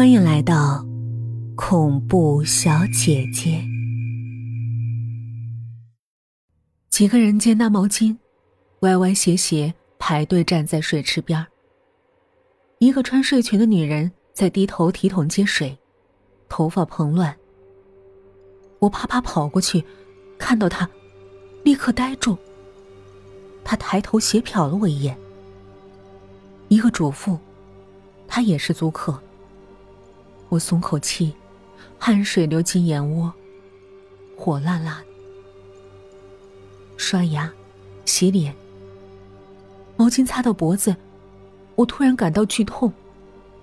欢迎来到恐怖小姐姐。几个人肩搭毛巾，歪歪斜斜排队站在水池边一个穿睡裙的女人在低头提桶接水，头发蓬乱。我啪啪跑过去，看到她，立刻呆住。她抬头斜瞟了我一眼。一个主妇，她也是租客。我松口气，汗水流进眼窝，火辣辣的。刷牙、洗脸，毛巾擦到脖子，我突然感到剧痛，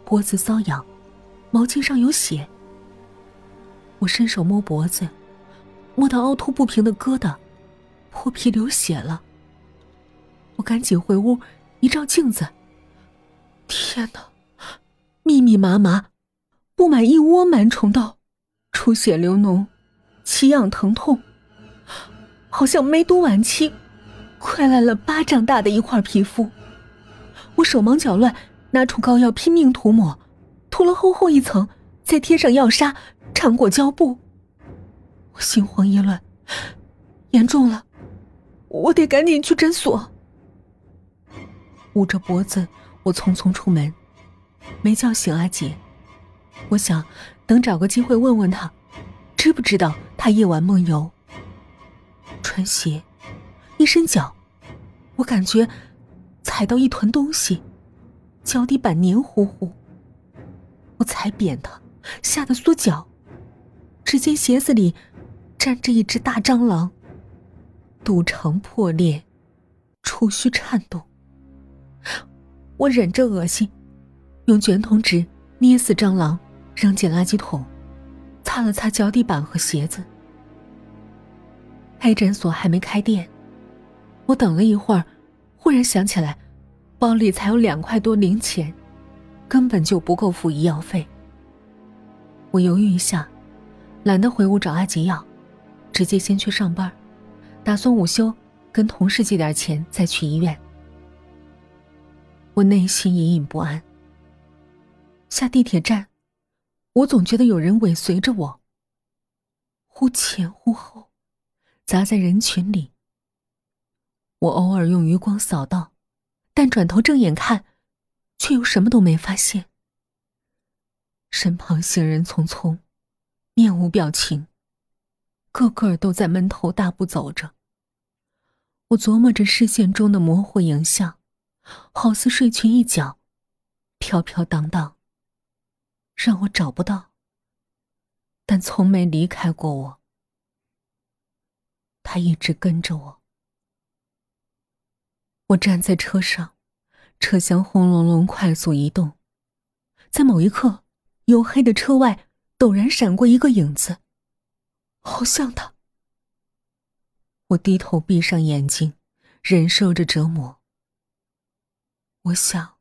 脖子瘙痒，毛巾上有血。我伸手摸脖子，摸到凹凸不平的疙瘩，破皮流血了。我赶紧回屋一照镜子，天哪，密密麻麻。布满一窝螨虫道，出血流脓，奇痒疼痛，好像梅毒晚期，快来了巴掌大的一块皮肤。我手忙脚乱，拿出膏药拼命涂抹，涂了厚厚一层，再贴上药纱，缠裹胶布。我心慌意乱，严重了，我得赶紧去诊所。捂着脖子，我匆匆出门，没叫醒阿姐。我想，等找个机会问问他，知不知道他夜晚梦游。穿鞋，一伸脚，我感觉踩到一团东西，脚底板黏糊糊。我踩扁它，吓得缩脚，只见鞋子里站着一只大蟑螂，肚肠破裂，触须颤动。我忍着恶心，用卷筒纸捏死蟑螂。扔进垃圾桶，擦了擦脚底板和鞋子。黑诊所还没开店，我等了一会儿，忽然想起来，包里才有两块多零钱，根本就不够付医药费。我犹豫一下，懒得回屋找阿吉要，直接先去上班，打算午休跟同事借点钱再去医院。我内心隐隐不安。下地铁站。我总觉得有人尾随着我，忽前忽后，砸在人群里。我偶尔用余光扫到，但转头正眼看，却又什么都没发现。身旁行人匆匆，面无表情，个个都在闷头大步走着。我琢磨着视线中的模糊影像，好似睡裙一角，飘飘荡荡。让我找不到，但从没离开过我。他一直跟着我。我站在车上，车厢轰隆隆快速移动，在某一刻，黝黑的车外陡然闪过一个影子，好像他。我低头闭上眼睛，忍受着折磨。我想，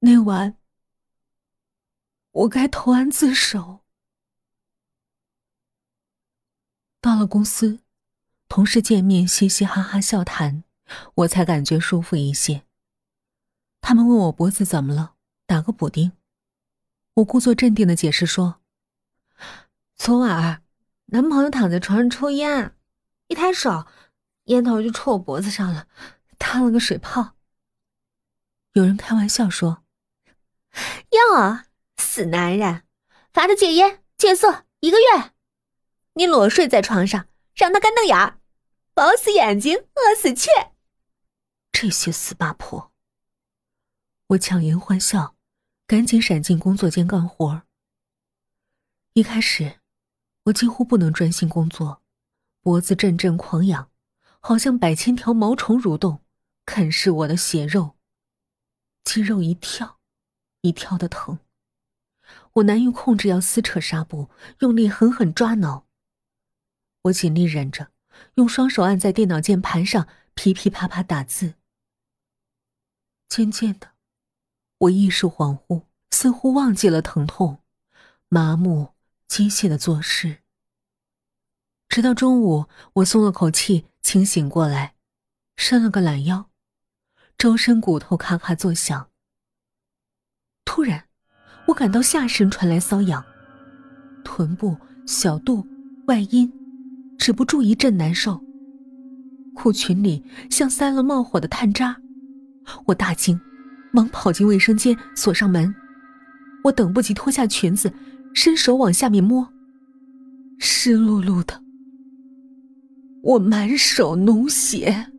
那晚。我该投案自首。到了公司，同事见面嘻嘻哈哈笑谈，我才感觉舒服一些。他们问我脖子怎么了，打个补丁。我故作镇定的解释说：“昨晚男朋友躺在床上抽烟，一抬手，烟头就戳我脖子上了，烫了个水泡。”有人开玩笑说：“哟。”死男人，罚他戒烟戒色一个月。你裸睡在床上，让他干瞪眼儿，饱死眼睛，饿死雀。这些死八婆！我强颜欢笑，赶紧闪进工作间干活。一开始，我几乎不能专心工作，脖子阵阵狂痒，好像百千条毛虫蠕动，啃噬我的血肉，肌肉一跳一跳的疼。我难以控制要撕扯纱布，用力狠狠抓挠。我尽力忍着，用双手按在电脑键盘上，噼噼啪啪打字。渐渐的，我意识恍惚，似乎忘记了疼痛，麻木、机械的做事。直到中午，我松了口气，清醒过来，伸了个懒腰，周身骨头咔咔作响。突然。我感到下身传来瘙痒，臀部、小肚、外阴，止不住一阵难受。裤裙里像塞了冒火的炭渣，我大惊，忙跑进卫生间，锁上门。我等不及脱下裙子，伸手往下面摸，湿漉漉的。我满手脓血。